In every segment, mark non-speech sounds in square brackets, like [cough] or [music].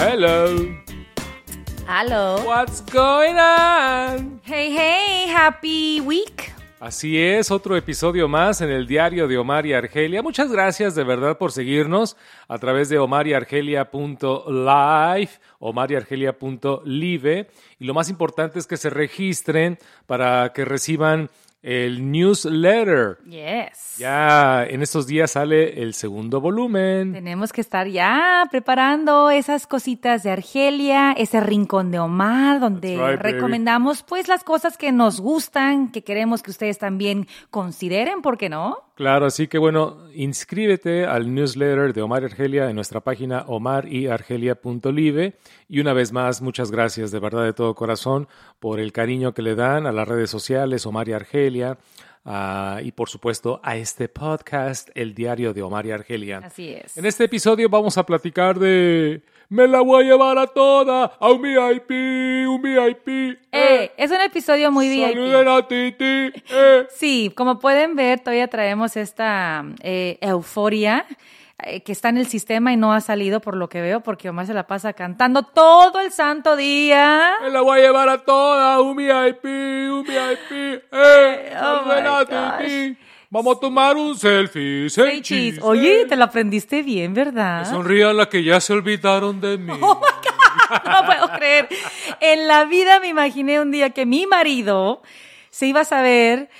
Hello. Hello. What's going on? Hey, hey, happy week. Así es, otro episodio más en el diario de Omar y Argelia. Muchas gracias de verdad por seguirnos a través de omariargelia.live, omariargelia.live. Y lo más importante es que se registren para que reciban el newsletter. Yes. Ya en estos días sale el segundo volumen. Tenemos que estar ya preparando esas cositas de Argelia, ese rincón de Omar, donde baby. recomendamos pues las cosas que nos gustan, que queremos que ustedes también consideren, ¿por qué no? Claro, así que bueno, inscríbete al newsletter de Omar y Argelia en nuestra página omaryargelia.live. Y una vez más, muchas gracias de verdad de todo corazón por el cariño que le dan a las redes sociales Omar y Argelia ah, y por supuesto a este podcast, El Diario de Omar y Argelia. Así es. En este episodio vamos a platicar de... Me la voy a llevar a toda, a un VIP, un VIP. Eh, es un episodio muy VIP. Saluden a Titi. eh. Sí, como pueden ver, todavía traemos esta eh, euforia eh, que está en el sistema y no ha salido por lo que veo, porque Omar se la pasa cantando todo el santo día. Me la voy a llevar a toda, un VIP, un VIP, eh, Oh. Vamos a tomar un selfie, cheese. cheese. Oye, eh. te lo aprendiste bien, ¿verdad? Sonrían la que ya se olvidaron de mí. [laughs] Oh No puedo creer. En la vida me imaginé un día que mi marido se iba a saber,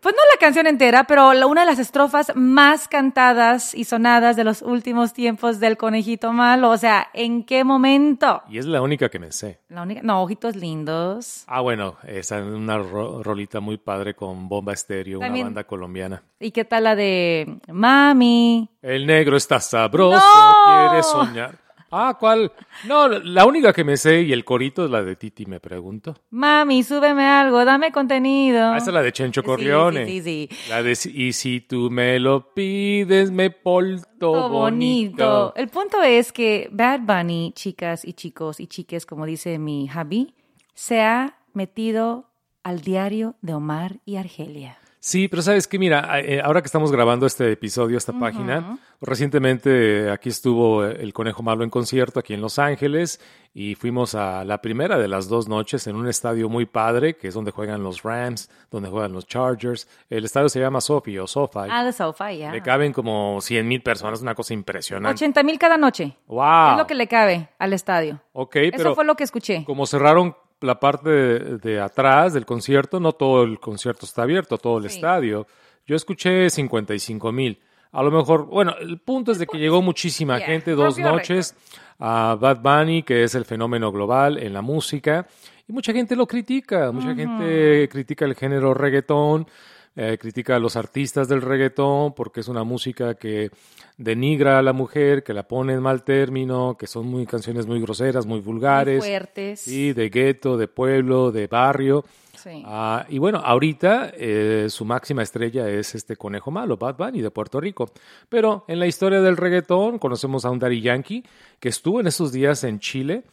pues no la canción entera, pero la- una de las estrofas más cantadas y sonadas de los últimos tiempos del conejito malo. O sea, ¿en qué momento? Y es la única que me sé. La única, no, ojitos lindos. Ah, bueno, esa es una ro- rolita muy padre con Bomba Estéreo, una banda colombiana. ¿Y qué tal la de Mami? El negro está sabroso, ¡No! quiere soñar. Ah, ¿cuál? No, la única que me sé y el corito es la de Titi, me pregunto. Mami, súbeme algo, dame contenido. Ah, esa es la de Chencho Corleone. Sí, sí, sí. La de y si tú me lo pides, me Todo bonito. bonito. El punto es que Bad Bunny, chicas y chicos y chiques, como dice mi Javi, se ha metido al diario de Omar y Argelia. Sí, pero sabes que mira, eh, ahora que estamos grabando este episodio, esta página, recientemente eh, aquí estuvo eh, el Conejo Malo en concierto aquí en Los Ángeles y fuimos a la primera de las dos noches en un estadio muy padre, que es donde juegan los Rams, donde juegan los Chargers. El estadio se llama Sophie o SoFi. Ah, de sofá, ya. Le caben como 100 mil personas, una cosa impresionante. 80 mil cada noche. ¡Wow! Es lo que le cabe al estadio. Ok, Eso pero fue lo que escuché. como cerraron la parte de, de atrás del concierto, no todo el concierto está abierto, todo el Sí. estadio. Yo escuché 55 mil. A lo mejor, bueno, el punto es de que llegó muchísima Yeah, gente dos noches a Bad Bunny, que es el fenómeno global en la música, y mucha gente lo critica, mucha gente critica el género reggaetón, eh, critica a los artistas del reggaetón porque es una música que denigra a la mujer, que la pone en mal término, que son muy canciones muy groseras, muy Muy vulgares. fuertes. Sí, de gueto, de pueblo, de barrio. Sí. Ah, y bueno, ahorita eh, su máxima estrella es este conejo malo, Bad Bunny de Puerto Rico. Pero en la historia del reggaetón conocemos a un Daddy Yankee que estuvo en esos días en Chile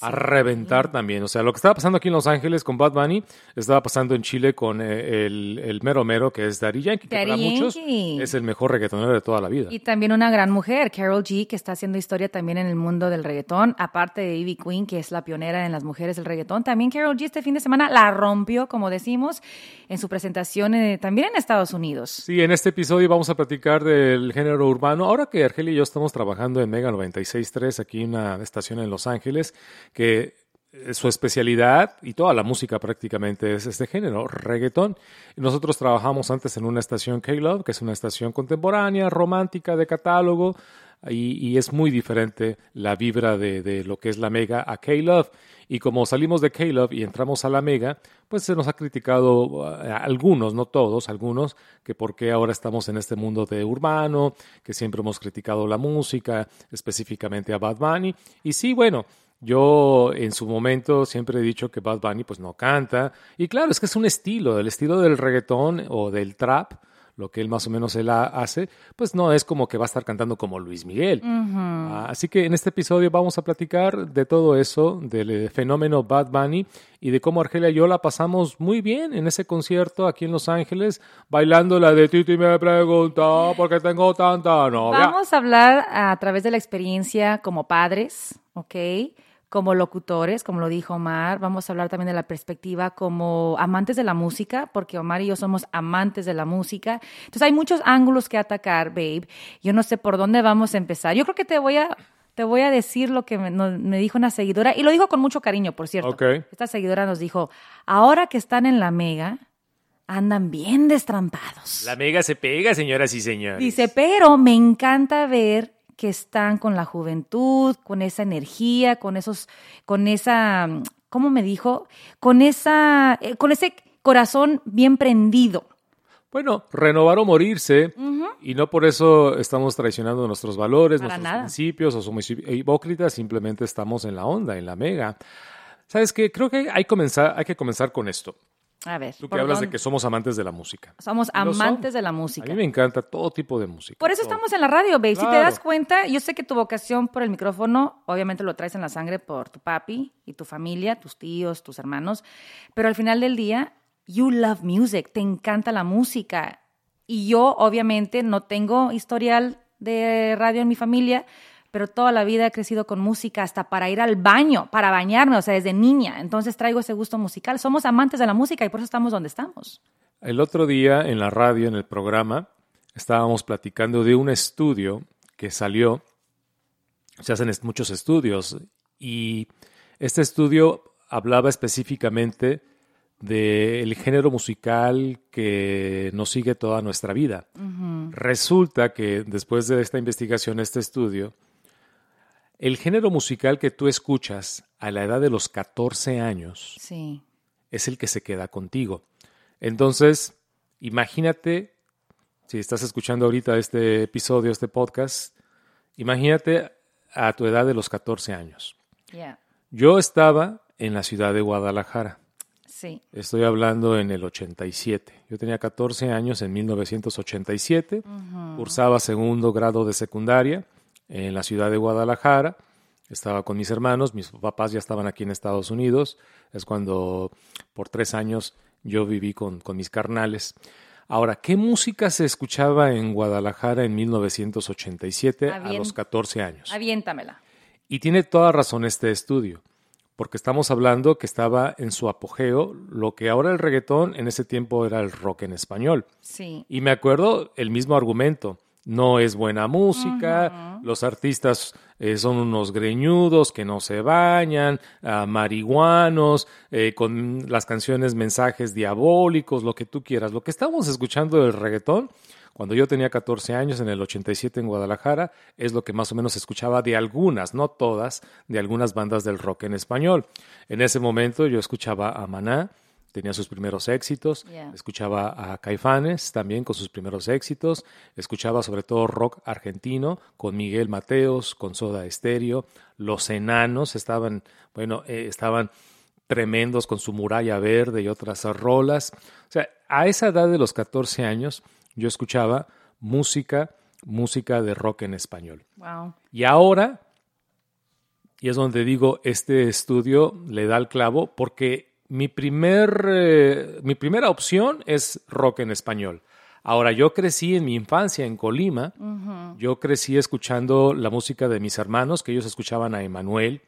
a reventar también. O sea, lo que estaba pasando aquí en Los Ángeles con Bad Bunny estaba pasando en Chile con eh, el, el mero mero que es Daddy Yankee, que para muchos es el mejor reggaetonero de toda la vida. Y también una gran mujer, Carol G, que está haciendo historia también en el mundo del reggaetón, aparte de Ivy Queen, que es la pionera en las mujeres del reggaetón. También Carol G este fin de semana la rompió, como decimos, en su presentación eh, también en Estados Unidos. Sí, en este episodio vamos a platicar del género urbano. Ahora que Argelia y yo estamos trabajando en Mega 96.3, aquí en una estación en Los Ángeles, que eh, su especialidad y toda la música prácticamente es este género, reggaetón. Nosotros trabajamos antes en una estación K-Love, que es una estación contemporánea, romántica, de catálogo, y, y es muy diferente la vibra de, de lo que es la Mega a K-Love. Y como salimos de K-Love y entramos a la Mega, pues se nos ha criticado eh, algunos, no todos, algunos, que por qué ahora estamos en este mundo de urbano, que siempre hemos criticado la música, específicamente a Bad Bunny. Y sí, bueno, yo en su momento siempre he dicho que Bad Bunny pues no canta. Y claro, es que es un estilo, el estilo del reggaetón o del trap lo que él más o menos él ha- hace, pues no es como que va a estar cantando como Luis Miguel. Ah, así que en este episodio vamos a platicar de todo eso, del eh, fenómeno Bad Bunny y de cómo Argelia y yo la pasamos muy bien en ese concierto aquí en Los Ángeles, bailando la de Titi me preguntó por qué tengo tanta novia. Vamos a hablar a través de la experiencia como padres, ¿ok? Como locutores, como lo dijo Omar, vamos a hablar también de la perspectiva como amantes de la música, porque Omar y yo somos amantes de la música. Entonces hay muchos ángulos que atacar, babe. Yo no sé por dónde vamos a empezar. Yo creo que te voy a, te voy a decir lo que me, no- me dijo una seguidora, y lo dijo con mucho cariño, por cierto. Ok. Esta seguidora nos dijo, ahora que están en la mega, andan bien destrampados. La mega se pega, señoras y señores. Dice, pero me encanta ver que están con la juventud, con esa energía, con esos, con esa, ¿cómo me dijo? Con esa, eh, con ese corazón bien prendido. Bueno, renovar o morirse, y no por eso estamos traicionando nuestros valores, Para nuestros nada. principios o somos hipócritas, simplemente estamos en la onda, en la mega. ¿Sabes qué? Creo que hay, comenzar, hay que comenzar con esto. A ver, Tú que ¿por hablas de que somos amantes de la música. somos amantes de la A música. mí me encanta todo tipo de música. Por eso todo. estamos en la radio, babe. Si te das cuenta, yo sé que tu vocación por el micrófono, obviamente lo traes en la sangre por tu papi y tu familia, tus tíos, tus hermanos, pero al final del día, you love music, te encanta la música. Y yo, obviamente, no tengo historial de radio en mi familia, pero toda la vida he crecido con música, hasta para ir al baño, para bañarme, o sea, desde niña. Entonces traigo ese gusto musical. Somos amantes de la música y por eso estamos donde estamos. El otro día en la radio, en el programa, estábamos platicando de un estudio que salió. Se hacen muchos estudios y este estudio hablaba específicamente del género musical que nos sigue toda nuestra vida. Resulta que después de esta investigación, este estudio, el género musical que tú escuchas a la edad de los 14 años Sí. es el que se queda contigo. Entonces, imagínate, si estás escuchando ahorita este episodio, este podcast, imagínate a tu edad de los 14 años. Yeah. Yo estaba en la ciudad de Guadalajara. Sí. Estoy hablando en el 87. Yo tenía 14 años en 1987. Cursaba segundo grado de secundaria en la ciudad de Guadalajara. Estaba con mis hermanos. Mis papás ya estaban aquí en Estados Unidos. Es cuando por tres años yo viví con, con mis carnales. Ahora, ¿qué música se escuchaba en Guadalajara en 1987 Ah, a los 14 años? Aviéntamela. Y tiene toda razón este estudio, porque estamos hablando que estaba en su apogeo lo que ahora el reggaetón en ese tiempo era el rock en español. Sí. Y me acuerdo el mismo argumento. No es buena música, los artistas eh, son unos greñudos que no se bañan, ah, marihuanos, eh, con las canciones mensajes diabólicos, lo que tú quieras. Lo que estábamos escuchando del reggaetón, cuando yo tenía 14 años, en el 87 en Guadalajara, es lo que más o menos escuchaba de algunas, no todas, de algunas bandas del rock en español. En ese momento yo escuchaba a Maná, tenía sus primeros éxitos, Yeah. escuchaba a Caifanes también con sus primeros éxitos, escuchaba sobre todo rock argentino con Miguel Mateos, con Soda Stereo, Los Enanos estaban, bueno, eh, estaban tremendos con su muralla verde y otras rolas. O sea, a esa edad de los 14 años yo escuchaba música, música de rock en español. Wow. Y ahora, y es donde digo, este estudio le da el clavo porque mi, primer, eh, mi primera opción es rock en español. Ahora, yo crecí en mi infancia en Colima, yo crecí escuchando la música de mis hermanos, que ellos escuchaban a Emanuel,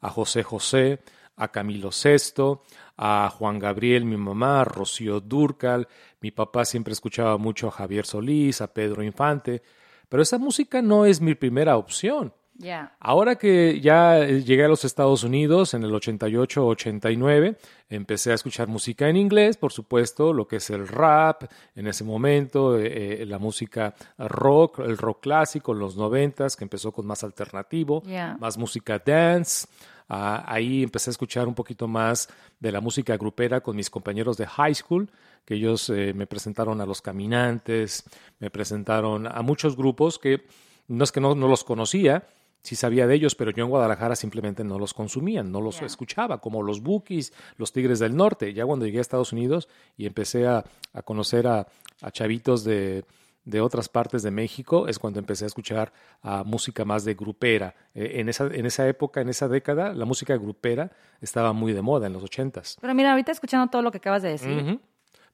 a José José, a Camilo Sesto, a Juan Gabriel, mi mamá, a Rocío Durcal, mi papá siempre escuchaba mucho a Javier Solís, a Pedro Infante, pero esa música no es mi primera opción. Ya. Ahora que ya eh, llegué a los Estados Unidos en el 88-89, empecé a escuchar música en inglés, por supuesto, lo que es el rap en ese momento, eh, eh, la música rock, el rock clásico, los noventas, que empezó con más alternativo, Yeah. más música dance. Ah, ahí empecé a escuchar un poquito más de la música grupera con mis compañeros de high school, que ellos eh, me presentaron a Los Caminantes, me presentaron a muchos grupos que no es que no, no los conocía, sí sabía de ellos, pero yo en Guadalajara simplemente no los consumía, no los escuchaba, como los Bookies, los Tigres del Norte. Ya cuando llegué a Estados Unidos y empecé a, a conocer a, a chavitos de, de otras partes de México, es cuando empecé a escuchar a música más de grupera. Eh, en, esa, en esa época, en esa década, la música grupera estaba muy de moda en los ochentas. Pero mira, ahorita escuchando todo lo que acabas de decir.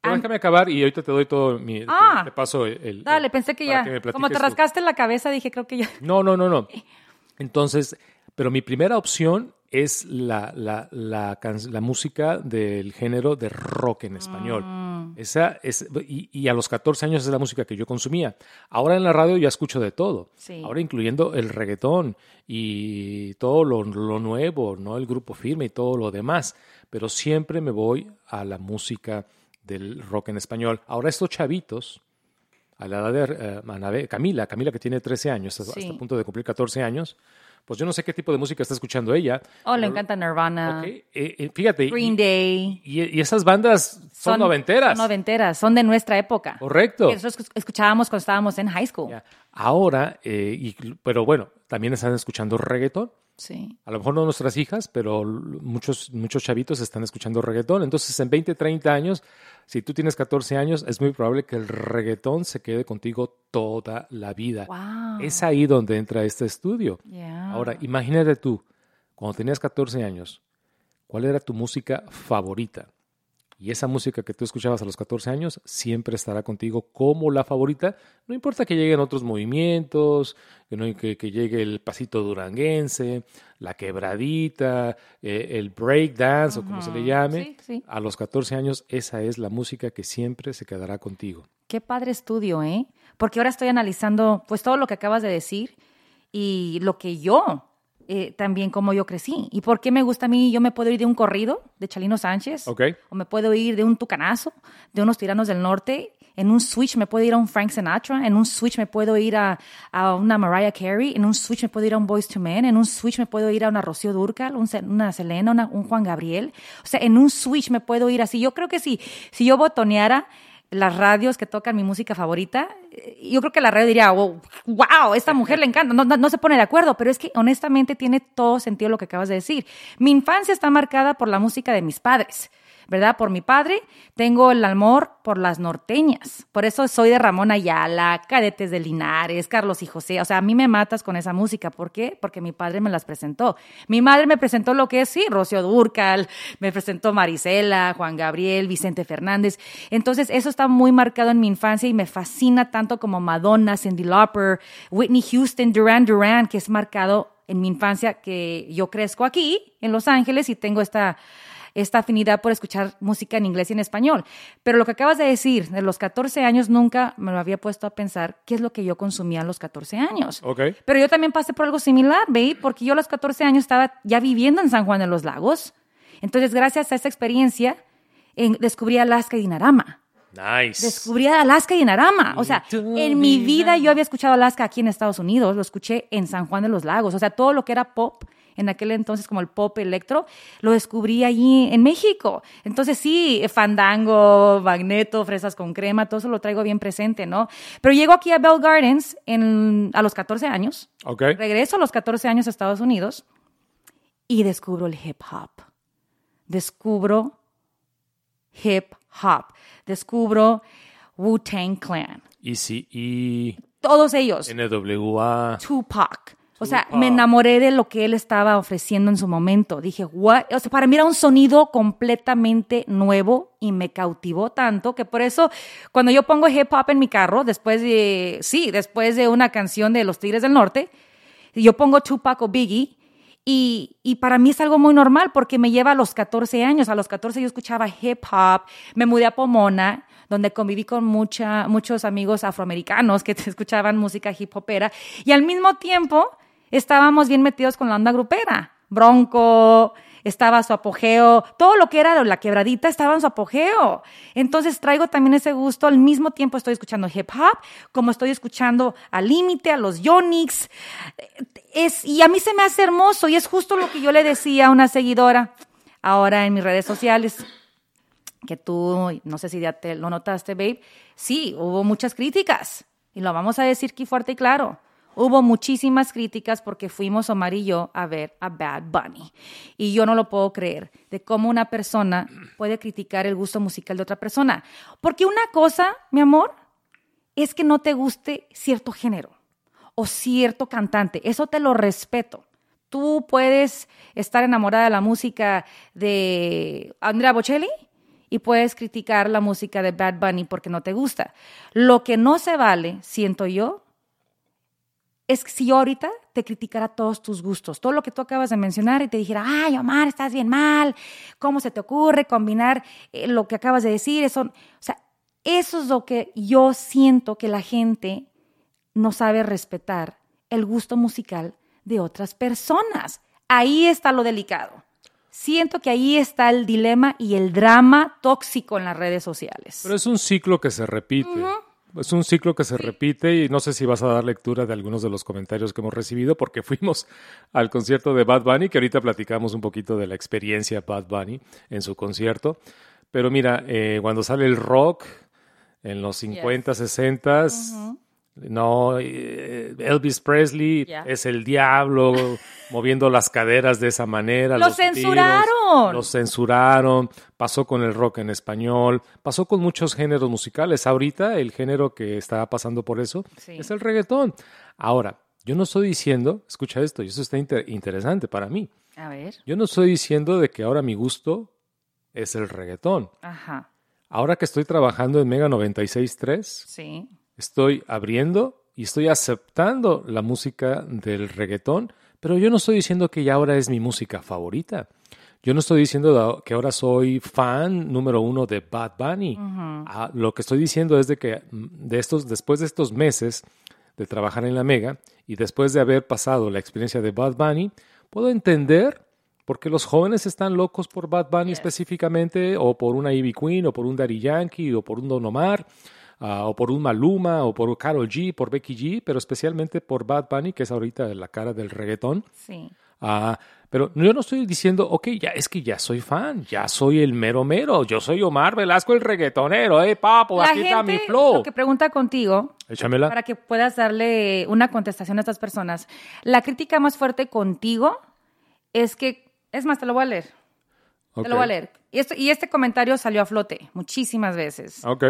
Pero déjame acabar y ahorita te doy todo mi... Ah. te, paso el... el- Dale, pensé que ya. como te platiques tú. rascaste la cabeza, dije, creo que ya. No, no, no, no. [laughs] Entonces, Pero mi primera opción es la, la, la, la música del género de rock en español. Mm. Esa es, y, y, a los 14 años es la música que yo consumía. Ahora en la radio ya escucho de todo. Ahora incluyendo el reggaetón y todo lo, lo, nuevo, ¿no? El grupo firme y todo lo demás. Pero siempre me voy a la música del rock en español. Ahora estos chavitos, a la edad de eh, Camila, Camila que tiene 13 años, hasta, hasta punto de cumplir 14 años, pues yo no sé qué tipo de música está escuchando ella. Oh, le encanta Nirvana. Okay. Eh, eh, fíjate. Green Day. Y, esas bandas son, noventeras. Son noventeras, son de nuestra época. Correcto. nosotros escuchábamos cuando estábamos en high school. Ahora, eh, pero bueno, también están escuchando reggaeton. Sí. A lo mejor no nuestras hijas, pero muchos, muchos chavitos están escuchando reggaetón. Entonces, en 20, 30 años, si tú tienes 14 años, es muy probable que el reggaetón se quede contigo toda la vida. Es ahí donde entra este estudio. Ahora, imagínate tú, cuando tenías 14 años, ¿cuál era tu música favorita? Y esa música que tú escuchabas a los 14 años siempre estará contigo como la favorita. No importa que lleguen otros movimientos, que, que, llegue el pasito duranguense, la quebradita, eh, el break dance o como se le llame. A los 14 años esa es la música que siempre se quedará contigo. Qué padre estudio, ¿eh? Porque ahora estoy analizando pues todo lo que acabas de decir y lo que yo eh, también cómo yo crecí. ¿Y por qué me gusta a mí? Yo me puedo ir de un corrido de Chalino Sánchez. O me puedo ir de un tucanazo, de unos tiranos del norte. En un switch me puedo ir a un Frank Sinatra. En un switch me puedo ir a, a una Mariah Carey. En un switch me puedo ir a un Boys to Men. En un switch me puedo ir a una Rocío Durcal, una Selena, un Juan Gabriel. O sea, en un switch me puedo ir así. Yo creo que si, si yo botoneara las radios que tocan mi música favorita, yo creo que la radio diría, wow, esta mujer le encanta, no, no, se pone de acuerdo, pero es que honestamente tiene todo sentido lo que acabas de decir. Mi infancia está marcada por la música de mis padres. ¿Verdad? Por mi padre, tengo el amor por las norteñas. Por eso soy de Ramón Ayala, Cadetes de Linares, Carlos y José. O sea, a mí me matas con esa música. ¿Por qué? Porque mi padre me las presentó. Mi madre me presentó lo que es, sí, Rocío Durcal, me presentó Marisela, Juan Gabriel, Vicente Fernández. Entonces, eso está muy marcado en mi infancia y me fascina tanto como Madonna, Cindy Lauper, Whitney Houston, Duran Duran, que es marcado en mi infancia que yo crezco aquí, en Los Ángeles, y tengo esta esta afinidad por escuchar música en inglés y en español. Pero lo que acabas de decir, de los 14 años, nunca me lo había puesto a pensar qué es lo que yo consumía a los 14 años. Okay. Pero yo también pasé por algo similar, ¿veis? Porque yo a los 14 años estaba ya viviendo en San Juan de los Lagos. Entonces, gracias a esa experiencia, descubrí Alaska y Dinarama. Nice. Descubrí Alaska y Dinarama. O sea, en mi vida yo había escuchado Alaska aquí en Estados Unidos, lo escuché en San Juan de los Lagos. O sea, todo lo que era pop en aquel entonces como el pop electro, lo descubrí allí en México. Entonces sí, fandango, magneto, fresas con crema, todo eso lo traigo bien presente, ¿no? Pero llego aquí a Bell Gardens en, a los 14 años. Regreso a los 14 años a Estados Unidos y descubro el hip hop. Descubro hip hop. Descubro Wu-Tang Clan. Y sí, y... Todos ellos. NWA. Tupac. O sea, me enamoré de lo que él estaba ofreciendo en su momento. Dije, what? O sea, para mí era un sonido completamente nuevo y me cautivó tanto que por eso cuando yo pongo hip hop en mi carro, después de, sí, después de una canción de Los Tigres del Norte, yo pongo Tupac o Biggie y, y, para mí es algo muy normal porque me lleva a los 14 años. A los 14 yo escuchaba hip hop, me mudé a Pomona, donde conviví con mucha, muchos amigos afroamericanos que [laughs] escuchaban música hip hopera y al mismo tiempo estábamos bien metidos con la onda grupera. Bronco, estaba su apogeo, todo lo que era la quebradita estaba en su apogeo. Entonces traigo también ese gusto, al mismo tiempo estoy escuchando hip hop, como estoy escuchando al límite, a los Yonix. Y a mí se me hace hermoso y es justo lo que yo le decía a una seguidora ahora en mis redes sociales, que tú, no sé si lo notaste, babe, sí, hubo muchas críticas y lo vamos a decir aquí fuerte y claro hubo muchísimas críticas porque fuimos Omar y yo a ver a Bad Bunny. Y yo no lo puedo creer de cómo una persona puede criticar el gusto musical de otra persona. Porque una cosa, mi amor, es que no te guste cierto género o cierto cantante. Eso te lo respeto. Tú puedes estar enamorada de la música de Andrea Bocelli y puedes criticar la música de Bad Bunny porque no te gusta. Lo que no se vale, siento yo, es que si yo ahorita te criticara todos tus gustos, todo lo que tú acabas de mencionar y te dijera, ay, Omar, estás bien mal, ¿cómo se te ocurre combinar eh, lo que acabas de decir? Eso, o sea, eso es lo que yo siento que la gente no sabe respetar, el gusto musical de otras personas. Ahí está lo delicado. Siento que ahí está el dilema y el drama tóxico en las redes sociales. Pero es un ciclo que se repite. Es un ciclo que se repite y no sé si vas a dar lectura de algunos de los comentarios que hemos recibido porque [laughs] fuimos al concierto de Bad Bunny, que ahorita platicamos un poquito de la experiencia Bad Bunny en su concierto. Pero mira, eh, cuando sale el rock en los 50, 60, no, eh, Elvis Presley es el diablo [laughs] moviendo las caderas de esa manera. Lo censuraron. Lo censuraron. Pasó con el rock en español. Pasó con muchos géneros musicales. Ahorita el género que está pasando por eso es el reggaetón. Ahora, yo no estoy diciendo, escucha esto, y eso está interesante para mí. A ver. Yo no estoy diciendo de que ahora mi gusto es el reggaetón. Ajá. Ahora que estoy trabajando en Mega 96.3. Sí estoy abriendo y estoy aceptando la música del reggaetón, pero yo no estoy diciendo que ya ahora es mi música favorita. Yo no estoy diciendo que ahora soy fan número uno de Bad Bunny. Ah, lo que estoy diciendo es de que mm, de estos, después de estos meses de trabajar en la Mega y después de haber pasado la experiencia de Bad Bunny, puedo entender por qué los jóvenes están locos por Bad Bunny específicamente, o por una Ivy Queen, o por un Daddy Yankee, o por un Don Omar Ah, o por un Maluma, o por Carol G, por Becky G, pero especialmente por Bad Bunny, que es ahorita la cara del reggaetón. Sí. Ah, pero yo no estoy diciendo, ok, ya es que ya soy fan, ya soy el mero mero, yo soy Omar Velasco el reggaetonero, eh, papo, aquí está mi flow. Lo que pregunta contigo, Échamela. para que puedas darle una contestación a estas personas. La crítica más fuerte contigo es que, es más, te lo voy a leer. Te lo voy a leer. Y, esto, y este comentario salió a flote muchísimas veces. Ok.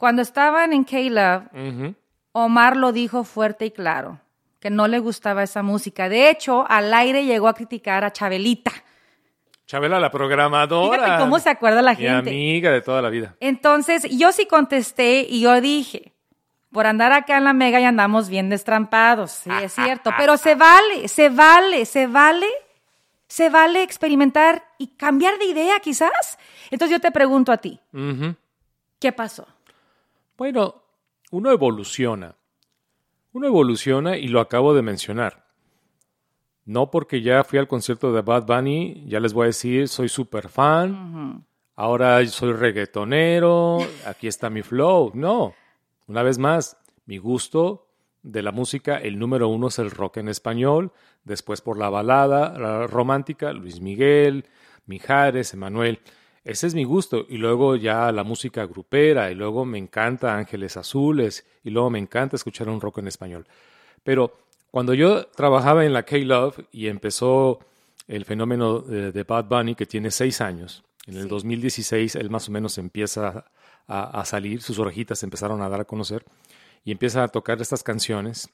Cuando estaban en K-Love, Omar lo dijo fuerte y claro, que no le gustaba esa música. De hecho, al aire llegó a criticar a Chabelita. Chabela, la programadora. Fíjate cómo se acuerda la gente. Mi amiga de toda la vida. Entonces, yo sí contesté y yo dije, por andar acá en la mega y andamos bien destrampados, sí, es cierto, [laughs] pero se vale, se vale, se vale, se vale experimentar y cambiar de idea quizás. Entonces yo te pregunto a ti, ¿qué pasó? Bueno, uno evoluciona. Uno evoluciona y lo acabo de mencionar. No porque ya fui al concierto de Bad Bunny, ya les voy a decir, soy súper fan, ahora soy reggaetonero, aquí está mi flow. No, una vez más, mi gusto de la música, el número uno es el rock en español, después por la balada la romántica, Luis Miguel, Mijares, Emanuel. Ese es mi gusto. Y luego ya la música grupera, y luego me encanta Ángeles Azules, y luego me encanta escuchar un rock en español. Pero cuando yo trabajaba en la K-Love y empezó el fenómeno de, Bad Bunny, que tiene seis años, en el 2016 él más o menos empieza a, a, salir, sus orejitas empezaron a dar a conocer y empieza a tocar estas canciones.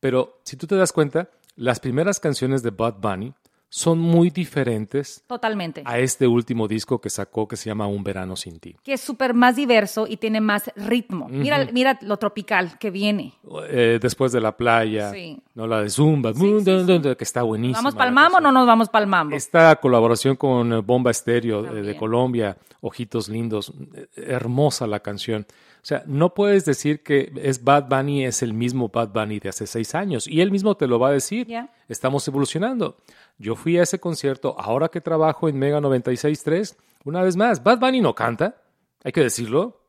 Pero si tú te das cuenta, las primeras canciones de Bad Bunny son muy diferentes Totalmente. a este último disco que sacó que se llama Un verano sin ti. Que es súper más diverso y tiene más ritmo. mira, mira lo tropical que viene. Eh, después de la playa, no la de Zumba, que está buenísima. ¿Vamos pa'l mambo o no nos vamos pa'l mambo? Esta colaboración con eh, Bomba Estéreo de, de Colombia, Ojitos Lindos, eh, hermosa la canción. O sea, no puedes decir que es Bad Bunny es el mismo Bad Bunny de hace seis años. Y él mismo te lo va a decir. Estamos evolucionando. Yo fui a ese concierto, ahora que trabajo en Mega 96.3, una vez más, Bad Bunny no canta, hay que decirlo.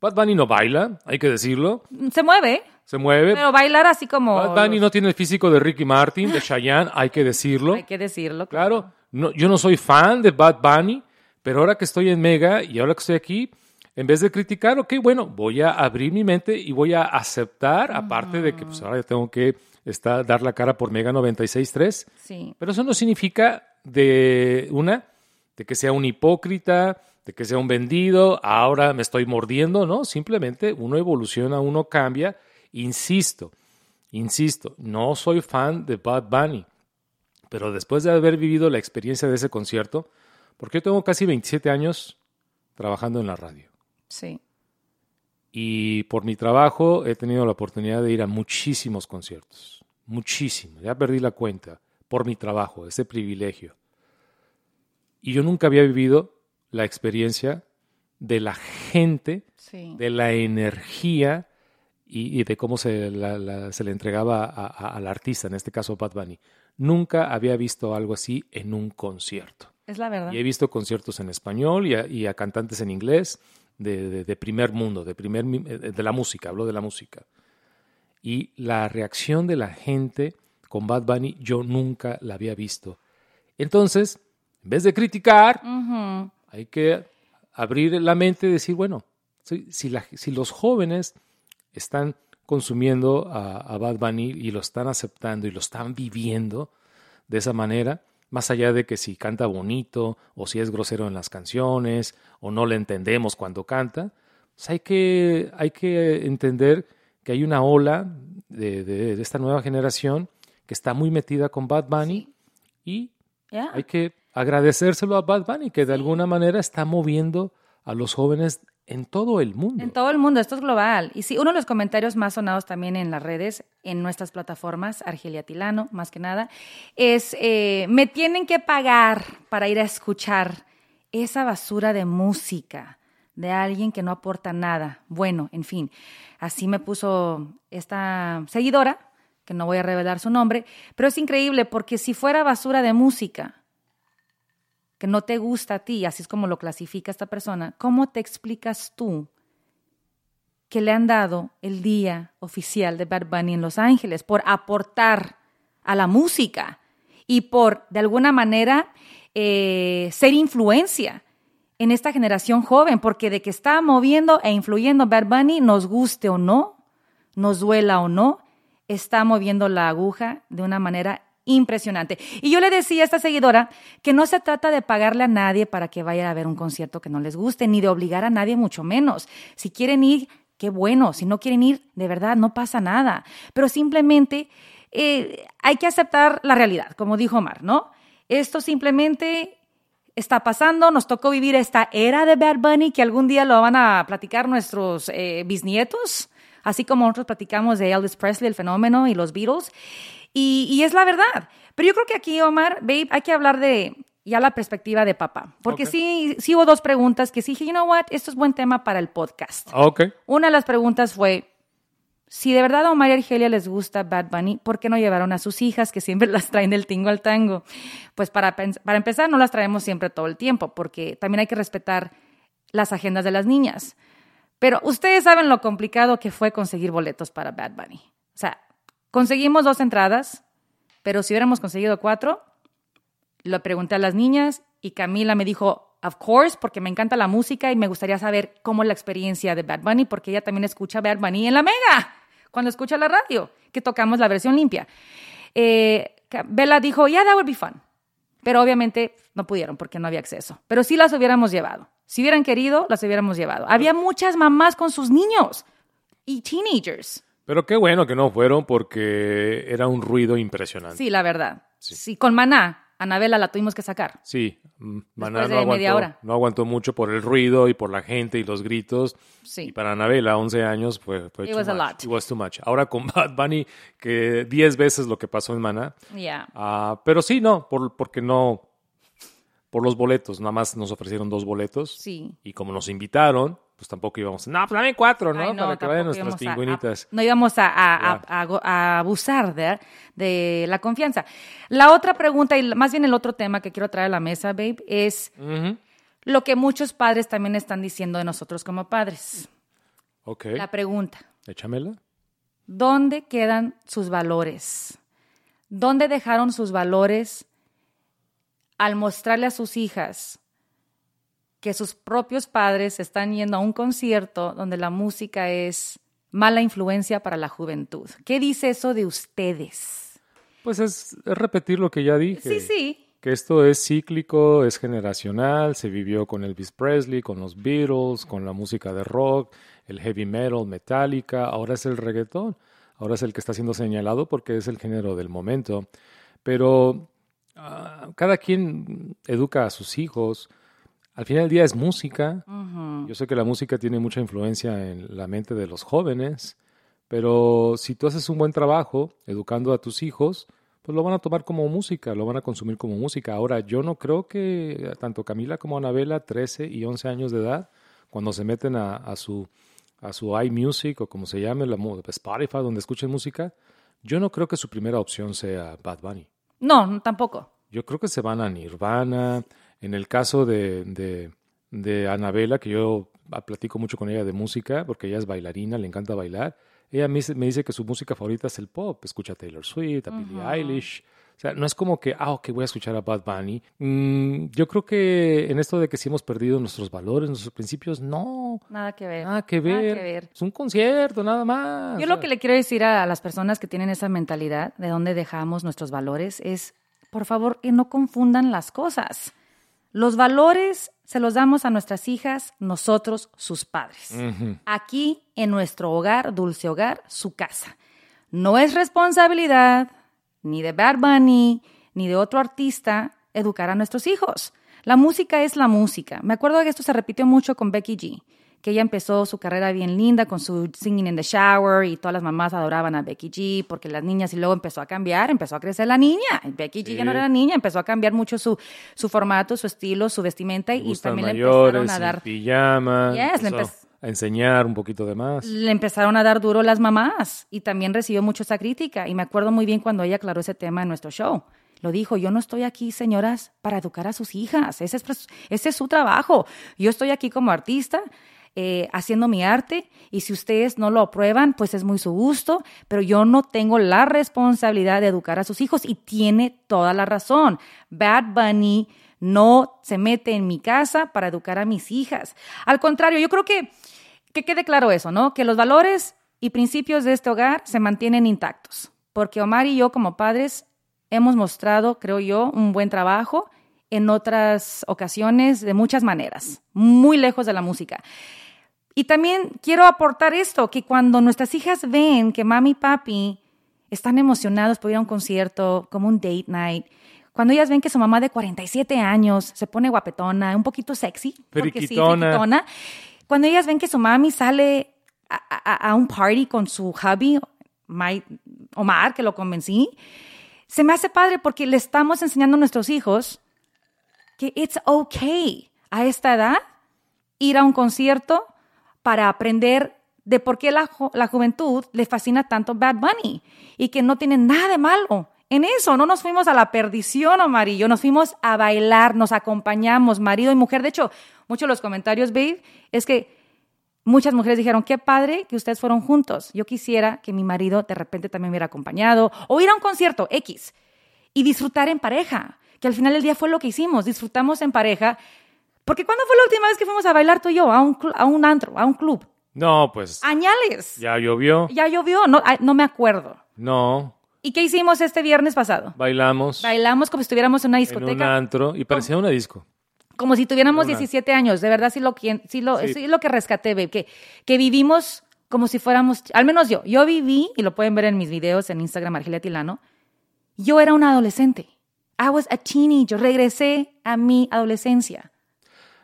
Bad Bunny no baila, hay que decirlo. Se mueve. Se mueve. Pero bailar así como... Bad Bunny no tiene el físico de Ricky Martin, de Cheyenne, hay que decirlo. Hay que decirlo. Claro, no, yo no soy fan de Bad Bunny, pero ahora que estoy en Mega y ahora que estoy aquí, en vez de criticar, ok, bueno, voy a abrir mi mente y voy a aceptar, aparte de que pues ahora ya tengo que está dar la cara por Mega 96.3. Sí. Pero eso no significa de una, de que sea un hipócrita, de que sea un vendido, ahora me estoy mordiendo, ¿no? Simplemente uno evoluciona, uno cambia. Insisto, insisto, no soy fan de Bad Bunny, pero después de haber vivido la experiencia de ese concierto, porque yo tengo casi 27 años trabajando en la radio. Sí. Y por mi trabajo he tenido la oportunidad de ir a muchísimos conciertos, muchísimo, ya perdí la cuenta por mi trabajo, ese privilegio. Y yo nunca había vivido la experiencia de la gente, Sí. de la energía y, y de cómo se, la- la- se le entregaba a- a- al artista, en este caso Bad Bunny. Nunca había visto algo así en un concierto. Es la verdad. Y he visto conciertos en español y a, y a cantantes en inglés de, de- de primer mundo, de, primer, eh, de la música, hablo de la música. Y la reacción de la gente con Bad Bunny yo nunca la había visto. Entonces, en vez de criticar, hay que abrir la mente y decir, bueno, si, si la- si los jóvenes están consumiendo a, a Bad Bunny y lo están aceptando y lo están viviendo de esa manera, más allá de que si canta bonito o si es grosero en las canciones o no le entendemos cuando canta, pues hay, que, hay que entender que hay una ola de, de- de esta nueva generación que está muy metida con Bad Bunny y hay que agradecérselo a Bad Bunny, que de alguna manera está moviendo a los jóvenes en todo el mundo. En todo el mundo, esto es global. Y sí, uno de los comentarios más sonados también en las redes, en nuestras plataformas, Argelia Tilano, más que nada, es, eh, me tienen que pagar para ir a escuchar esa basura de música de alguien que no aporta nada. Bueno, en fin, así me puso esta seguidora, que no voy a revelar su nombre, pero es increíble porque si fuera basura de música, que no te gusta a ti, así es como lo clasifica esta persona, ¿cómo te explicas tú que le han dado el día oficial de Bad Bunny en Los Ángeles por aportar a la música y por, de alguna manera, eh, ser influencia en esta generación joven? Porque de que está moviendo e influyendo Bad Bunny, nos guste o no, nos duela o no, está moviendo la aguja de una manera impresionante. Y yo le decía a esta seguidora que no se trata de pagarle a nadie para que vaya a ver un concierto que no les guste, ni de obligar a nadie, mucho menos. Si quieren ir, qué bueno. Si no quieren ir, de verdad, no pasa nada. Pero simplemente eh, hay que aceptar la realidad, como dijo Omar, ¿no? Esto simplemente está pasando, nos tocó vivir esta era de Bad Bunny que algún día lo van a platicar nuestros eh, bisnietos, así como nosotros platicamos de Elvis Presley, el fenómeno y los Beatles. Y, y es la verdad. Pero yo creo que aquí, Omar, babe, hay que hablar de ya la perspectiva de papá. Porque sí, sí hubo dos preguntas que sí dije, you know what, esto es buen tema para el podcast. Ah, Ok. Una de las preguntas fue, si de verdad a Omar y Argelia les gusta Bad Bunny, ¿por qué no llevaron a sus hijas que siempre [laughs] las traen del tingo al tango? Pues para, para empezar, no las traemos siempre todo el tiempo, porque también hay que respetar las agendas de las niñas. Pero ustedes saben lo complicado que fue conseguir boletos para Bad Bunny. O sea, conseguimos dos entradas, pero si hubiéramos conseguido cuatro, lo pregunté a las niñas y Camila me dijo, of course, porque me encanta la música y me gustaría saber cómo es la experiencia de Bad Bunny, porque ella también escucha Bad Bunny en la Mega, cuando escucha la radio, que tocamos la versión limpia. Eh, Bella dijo, yeah, that would be fun. Pero obviamente no pudieron porque no había acceso. Pero sí las hubiéramos llevado. Si hubieran querido, las hubiéramos llevado. Había muchas mamás con sus niños y teenagers. Pero qué bueno que no fueron porque era un ruido impresionante. Sí, la verdad. Sí. Sí, con Maná, Anabela la tuvimos que sacar. Sí, mm, Maná no aguantó, no aguantó mucho por el ruido y por la gente y los gritos. Sí. Y para Anabela, 11 años, fue, fue It too was a much. lot. It was too much. Ahora con [laughs] Bad Bunny, que 10 veces lo que pasó en Maná. Yeah. Ah, pero sí, no, por, porque no, por los boletos, nada más nos ofrecieron dos boletos. Sí. Y como nos invitaron, pues tampoco íbamos, no, pues dame cuatro, ¿no? Ay, Para que vayan nuestras a- pingüinitas. a- no íbamos a, a- abusar de, de la confianza. La otra pregunta, y más bien el otro tema que quiero traer a la mesa, babe, es lo que muchos padres también están diciendo de nosotros como padres. Ok, La pregunta, échamela. ¿dónde quedan sus valores? ¿Dónde dejaron sus valores al mostrarle a sus hijas que sus propios padres están yendo a un concierto donde la música es mala influencia para la juventud? ¿Qué dice eso de ustedes? Pues es, es repetir lo que ya dije. Sí, sí. Que esto es cíclico, es generacional, se vivió con Elvis Presley, con los Beatles, con la música de rock, el heavy metal, Metallica, ahora es el reggaetón, ahora es el que está siendo señalado porque es el género del momento. Pero ah, cada quien educa a sus hijos. Al final del día es música. Ujú. Yo sé que la música tiene mucha influencia en la mente de los jóvenes, Pero si tú haces un buen trabajo educando a tus hijos, pues lo van a tomar como música, lo van a consumir como música. Ahora, yo no creo que tanto Camila como Anabela, 13 y 11 años de edad, cuando se meten a, a su a su iMusic o como se llame, la Spotify, donde escuchen música, yo no creo que su primera opción sea Bad Bunny. No, tampoco. Yo creo que se van a Nirvana. En el caso de, de, de Anabela, que yo platico mucho con ella de música, porque ella es bailarina, le encanta bailar. Ella me, dice que su música favorita es el pop. Escucha a Taylor Swift, a Billie Eilish. O sea, no es como que, ah, ok, voy a escuchar a Bad Bunny. Mm, yo creo que en esto de que si hemos perdido nuestros valores, nuestros principios, no. Nada que ver. Nada que ver. Es un concierto, nada más. Yo lo que le quiero decir a las personas que tienen esa mentalidad de dónde dejamos nuestros valores es, por favor, que no confundan las cosas. Los valores se los damos a nuestras hijas, nosotros, sus padres. Aquí, en nuestro hogar, dulce hogar, su casa. No es responsabilidad ni de Bad Bunny, ni de otro artista educar a nuestros hijos. La música es la música. Me acuerdo que esto se repitió mucho con Becky G, que ella empezó su carrera bien linda con su Singing in the Shower y todas las mamás adoraban a Becky G porque las niñas y luego empezó a cambiar, empezó a crecer la niña. Becky G ya no era niña, empezó a cambiar mucho su, su formato, su estilo, su vestimenta y también le empezaron a dar pijama. a enseñar un poquito de más. Le empezaron a dar duro las mamás y también recibió mucho esa crítica. Y me acuerdo muy bien cuando ella aclaró ese tema en nuestro show. Lo dijo, yo no estoy aquí, señoras, para educar a sus hijas. Ese es, ese es su trabajo. Yo estoy aquí como artista. Eh, haciendo mi arte y si ustedes no lo aprueban, pues es muy su gusto, pero yo no tengo la responsabilidad de educar a sus hijos y tiene toda la razón. Bad Bunny no se mete en mi casa para educar a mis hijas. Al contrario, yo creo que que quede claro eso, ¿no? Que los valores y principios de este hogar se mantienen intactos, porque Omar y yo como padres hemos mostrado, creo yo, un buen trabajo en otras ocasiones de muchas maneras, muy lejos de la música. Y también quiero aportar esto, que cuando nuestras hijas ven que mami y papi están emocionados por ir a un concierto, como un date night, cuando ellas ven que su mamá de 47 años se pone guapetona, un poquito sexy, porque sí, cuando ellas ven que su mami sale a, un party con su hubby, Omar, que lo convencí, se me hace padre porque le estamos enseñando a nuestros hijos que it's okay a esta edad ir a un concierto para aprender de por qué la, la, juventud le fascina tanto Bad Bunny y que no tiene nada de malo en eso. No nos fuimos a la perdición, Omar nos fuimos a bailar, nos acompañamos, marido y mujer. De hecho, muchos de los comentarios, babe, es que muchas mujeres dijeron, qué padre que ustedes fueron juntos. Yo quisiera que mi marido de repente también me hubiera acompañado o ir a un concierto X y disfrutar en pareja, que al final del día fue lo que hicimos, disfrutamos en pareja. Porque ¿cuándo fue la última vez que fuimos a bailar tú y yo a un, a un antro, a un club? No, pues. Añales. Ya llovió. Ya llovió, no, no me acuerdo. No. ¿Y qué hicimos este viernes pasado? Bailamos. Bailamos como si estuviéramos en una discoteca. En un antro y parecía una disco. Como si tuviéramos 17 años, de verdad sí lo, sí lo, sí. lo que rescaté, babe, que, que vivimos como si fuéramos, al menos yo, yo viví, y lo pueden ver en mis videos en Instagram, Argelia Tilano, yo era una adolescente. I was a teenager, regresé a mi adolescencia.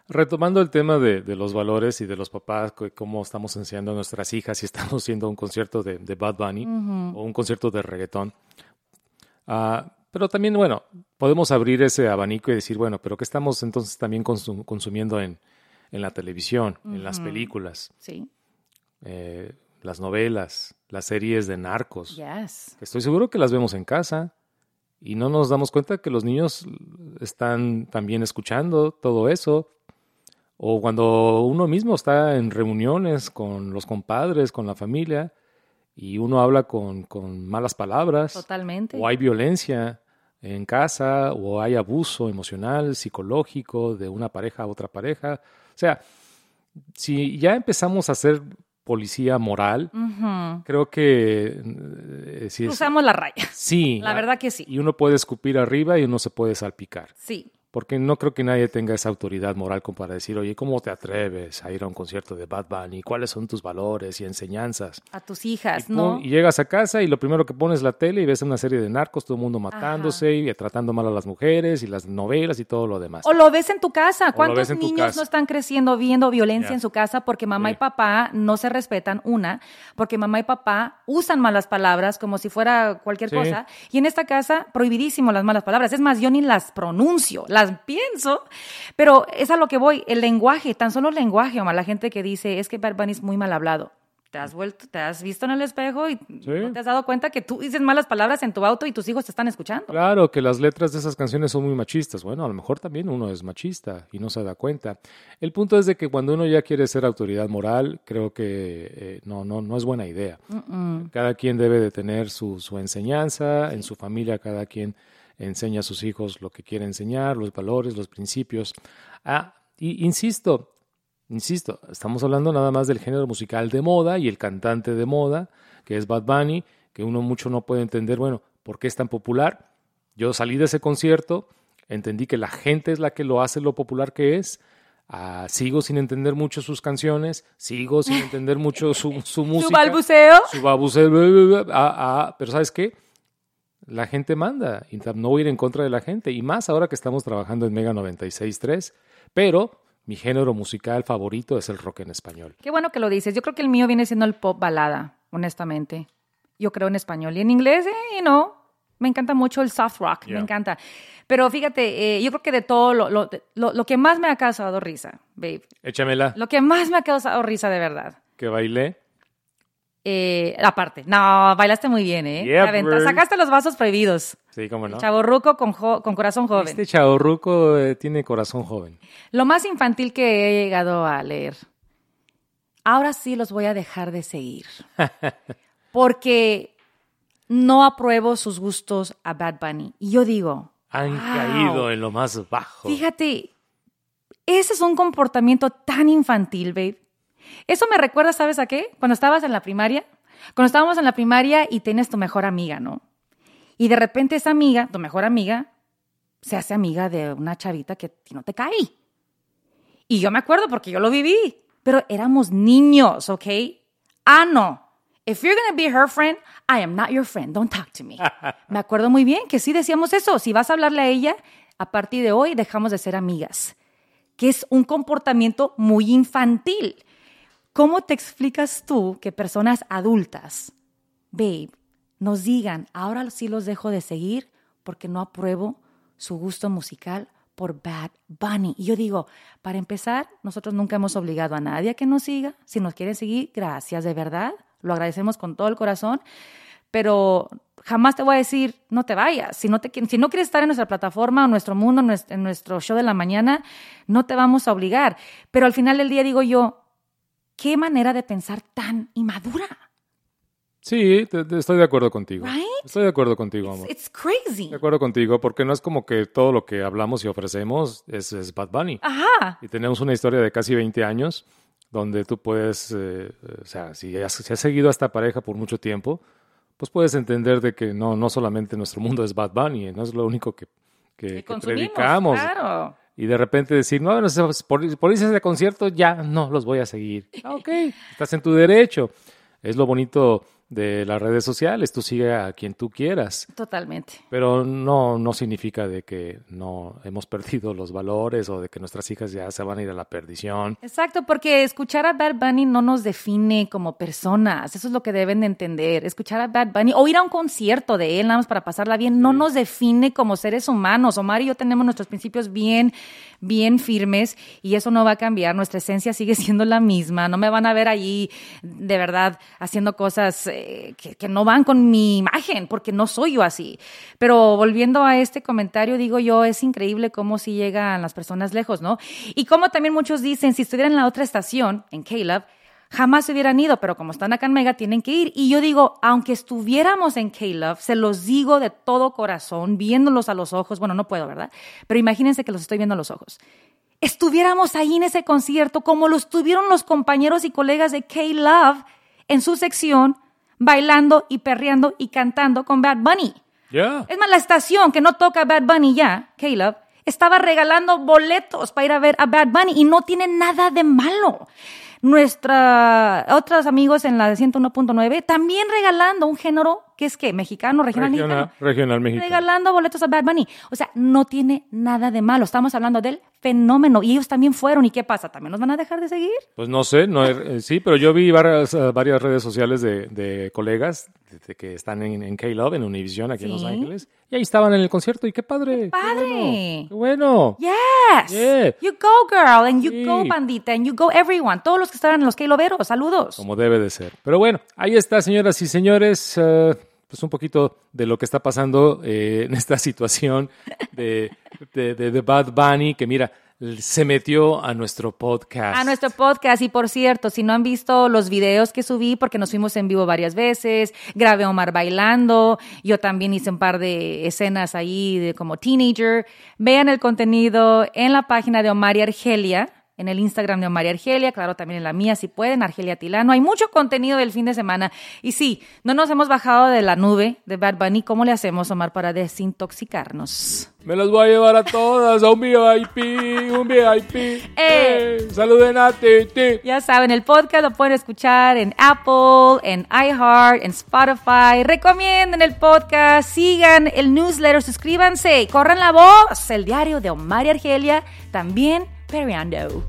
Retomando el tema de, de, los valores y de los papás, cómo estamos enseñando a nuestras hijas si estamos haciendo un concierto de, de Bad Bunny o un concierto de reggaetón. Uh, pero también, bueno, podemos abrir ese abanico y decir, bueno, pero ¿qué estamos entonces también consumiendo en, en, la televisión, en las películas? Sí. Eh, las novelas, las series de narcos. Yes. Estoy seguro que las vemos en casa y no nos damos cuenta que los niños están también escuchando todo eso. O cuando uno mismo está en reuniones con los compadres, con la familia, y uno habla con, con malas palabras. Totalmente. O hay violencia en casa, o hay abuso emocional, psicológico de una pareja a otra pareja. O sea, si ya empezamos a ser policía moral, creo que... Eh, si Cruzamos la raya. Sí. La verdad que sí. Y uno puede escupir arriba y uno se puede salpicar. Sí. Porque no creo que nadie tenga esa autoridad moral como para decir, oye, ¿cómo te atreves a ir a un concierto de Bad Bunny? ¿Cuáles son tus valores y enseñanzas? A tus hijas, Y, ¿no? y llegas a casa y lo primero que pones la tele y ves una serie de narcos, todo el mundo matándose y tratando mal a las mujeres y las novelas y todo lo demás. O lo ves en tu casa. ¿Cuántos niños casa. no están creciendo viendo violencia en su casa porque mamá y papá no se respetan? Una, porque mamá y papá usan malas palabras como si fuera cualquier Sí. cosa. Y en esta casa, prohibidísimo las malas palabras. Es más, yo ni las pronuncio, las pienso. Pero es a lo que voy. El lenguaje, tan solo el lenguaje, Omar. La gente que dice, es que Bad Bunny es muy mal hablado. Te has vuelto, te has visto en el espejo y no te has dado cuenta que tú dices malas palabras en tu auto y tus hijos te están escuchando. Claro que las letras de esas canciones son muy machistas. Bueno, a lo mejor también uno es machista y no se da cuenta. El punto es de que cuando uno ya quiere ser autoridad moral, creo que eh, no, no, no es buena idea. Cada quien debe de tener su, su enseñanza, en su familia cada quien enseña a sus hijos lo que quiere enseñar, los valores, los principios. Ah, y insisto, insisto, estamos hablando nada más del género musical de moda y el cantante de moda, que es Bad Bunny, que uno mucho no puede entender, bueno, ¿por qué es tan popular? Yo salí de ese concierto, entendí que la gente es la que lo hace lo popular que es. ah, sigo sin entender mucho sus canciones, sigo sin entender mucho su, su [laughs] música. ¿Tu balbuceo? Su bla, ah, ah, pero ¿sabes qué? La gente manda, y no voy a ir en contra de la gente, y más ahora que estamos trabajando en Mega 96.3, pero mi género musical favorito es el rock en español. Qué bueno que lo dices. Yo creo que el mío viene siendo el pop balada, honestamente. Yo creo en español y en inglés, eh, no. Me encanta mucho el soft rock, me encanta. Pero fíjate, eh, yo creo que de todo lo, lo, lo- lo que más me ha causado risa, babe, Échamela, lo que más me ha causado risa de verdad. que bailé. Eh, aparte, no, bailaste muy bien, ¿eh? Yeah, La. Sacaste los vasos prohibidos. Sí, cómo no. Chavo ruco con, con corazón joven. Este chavorruco eh, tiene corazón joven. Lo más infantil que he llegado a leer. Ahora sí los voy a dejar de seguir. [laughs] Porque no apruebo sus gustos a Bad Bunny. Y yo digo, Han Wow. caído en lo más bajo. fíjate, ese es un comportamiento tan infantil, babe. Eso me recuerda, ¿sabes a qué? Cuando estabas en la primaria. Cuando estábamos en la primaria y tienes tu mejor amiga, ¿no? Y de repente esa amiga, tu mejor amiga, se hace amiga de una chavita que no te cae. Y yo me acuerdo porque yo lo viví. Pero éramos niños, ¿ok? Ah, no. If you're gonna be her friend, I am not your friend. Don't talk to me. [laughs] me acuerdo muy bien que sí decíamos eso. Si vas a hablarle a ella, a partir de hoy dejamos de ser amigas. Que es un comportamiento muy infantil. ¿Cómo te explicas tú que personas adultas, babe, nos digan, ahora sí los dejo de seguir porque no apruebo su gusto musical por Bad Bunny? Y yo digo, para empezar, nosotros nunca hemos obligado a nadie a que nos siga. Si nos quieren seguir, gracias, de verdad. Lo agradecemos con todo el corazón. Pero jamás te voy a decir, no te vayas. Si no, te, si no quieres estar en nuestra plataforma, en nuestro mundo, en nuestro show de la mañana, no te vamos a obligar. Pero al final del día digo yo, qué manera de pensar tan inmadura. Sí, te- te- estoy de acuerdo contigo. Right? Estoy de acuerdo contigo, amor. It's crazy. De acuerdo contigo, porque no es como que todo lo que hablamos y ofrecemos es, es Bad Bunny. Ajá. Y tenemos una historia de casi 20 años donde tú puedes, eh, o sea, si has, si has seguido a esta pareja por mucho tiempo, pues puedes entender de que no, no solamente nuestro mundo es Bad Bunny, no es lo único que, que, Que que predicamos. Claro. Y de repente decir, no, no por, por irse de concierto ya no los voy a seguir. [laughs] Ah, ok, estás en tu derecho. Es lo bonito de las redes sociales, tú sigue a quien tú quieras. Totalmente. Pero no, no significa de que no hemos [laughs] perdido los valores o de que nuestras hijas ya se van a ir a la perdición. Exacto, porque escuchar a Bad Bunny no nos define como personas. Eso es lo que deben de entender. Escuchar a Bad Bunny o ir a un concierto de él nada más para pasarla bien no nos define como seres humanos. Omar y yo tenemos nuestros principios bien, bien firmes y eso no va a cambiar. Nuestra esencia sigue [laughs] siendo la misma. No me van a ver allí de verdad haciendo cosas eh, que, no van con mi imagen porque no soy yo así. Pero volviendo a este comentario, digo yo, es increíble cómo si llegan las personas lejos, ¿no? Y como también muchos dicen, si estuvieran en la otra estación, en Caleb, jamás se hubieran ido, pero como están acá en Mega, tienen que ir. Y yo digo, aunque estuviéramos en Caleb, se los digo de todo corazón, viéndolos a los ojos, bueno, no puedo, ¿verdad? Pero imagínense que los estoy viendo a los ojos. Estuviéramos ahí en ese concierto como lo estuvieron los compañeros y colegas de K-Love en su sección, bailando y perreando y cantando con Bad Bunny. Ya. Es más, la estación que no toca Bad Bunny ya, Caleb, estaba regalando boletos para ir a ver a Bad Bunny y no tiene nada de malo. Nuestra, otros amigos en la de 101.9 también regalando un género que es que mexicano, regional, Regional, mexicano. regional mexicano. Regalando boletos a Bad Bunny. O sea, no tiene nada de malo. Estamos hablando del fenómeno y ellos también fueron. ¿Y qué pasa? ¿También nos van a dejar de seguir? Pues no sé, no, eh, sí, pero yo vi varias, eh, varias redes sociales de, de colegas de- que están en, en K-Love, en Univision, aquí en Los. Ángeles, y ahí estaban en el concierto, y qué padre. qué padre! Qué bueno. Yes. Yeah. You go, girl, and you Sí. go, bandita, and you go, everyone. Todos los que estaban en los K-Loveros, saludos. Como debe de ser. Pero bueno, ahí está, señoras y señores, eh, pues un poquito de lo que está pasando eh, en esta situación de, de, Bad Bunny, que mira, se metió a nuestro podcast. A nuestro podcast. Y por cierto, si no han visto los videos que subí, porque nos fuimos en vivo varias veces, grabé a Omar bailando, yo también hice un par de escenas ahí de como teenager. Vean el contenido en la página de Omar y Argelia, en el Instagram de y Argelia, claro, también en la mía si pueden, Argelia Tilano. Hay mucho contenido del fin de semana. Y sí, no nos hemos bajado de la nube de Bad Bunny. ¿Cómo le hacemos, Omar, para desintoxicarnos? Me las voy a llevar a todas a un VIP, un VIP. Eh. Eh, saluden a Titi. Ya saben, el podcast lo pueden escuchar en Apple, en iHeart, en Spotify. Recomienden el podcast, sigan el newsletter, suscríbanse, corran la voz. El diario de Omar y Argelia, también Periando.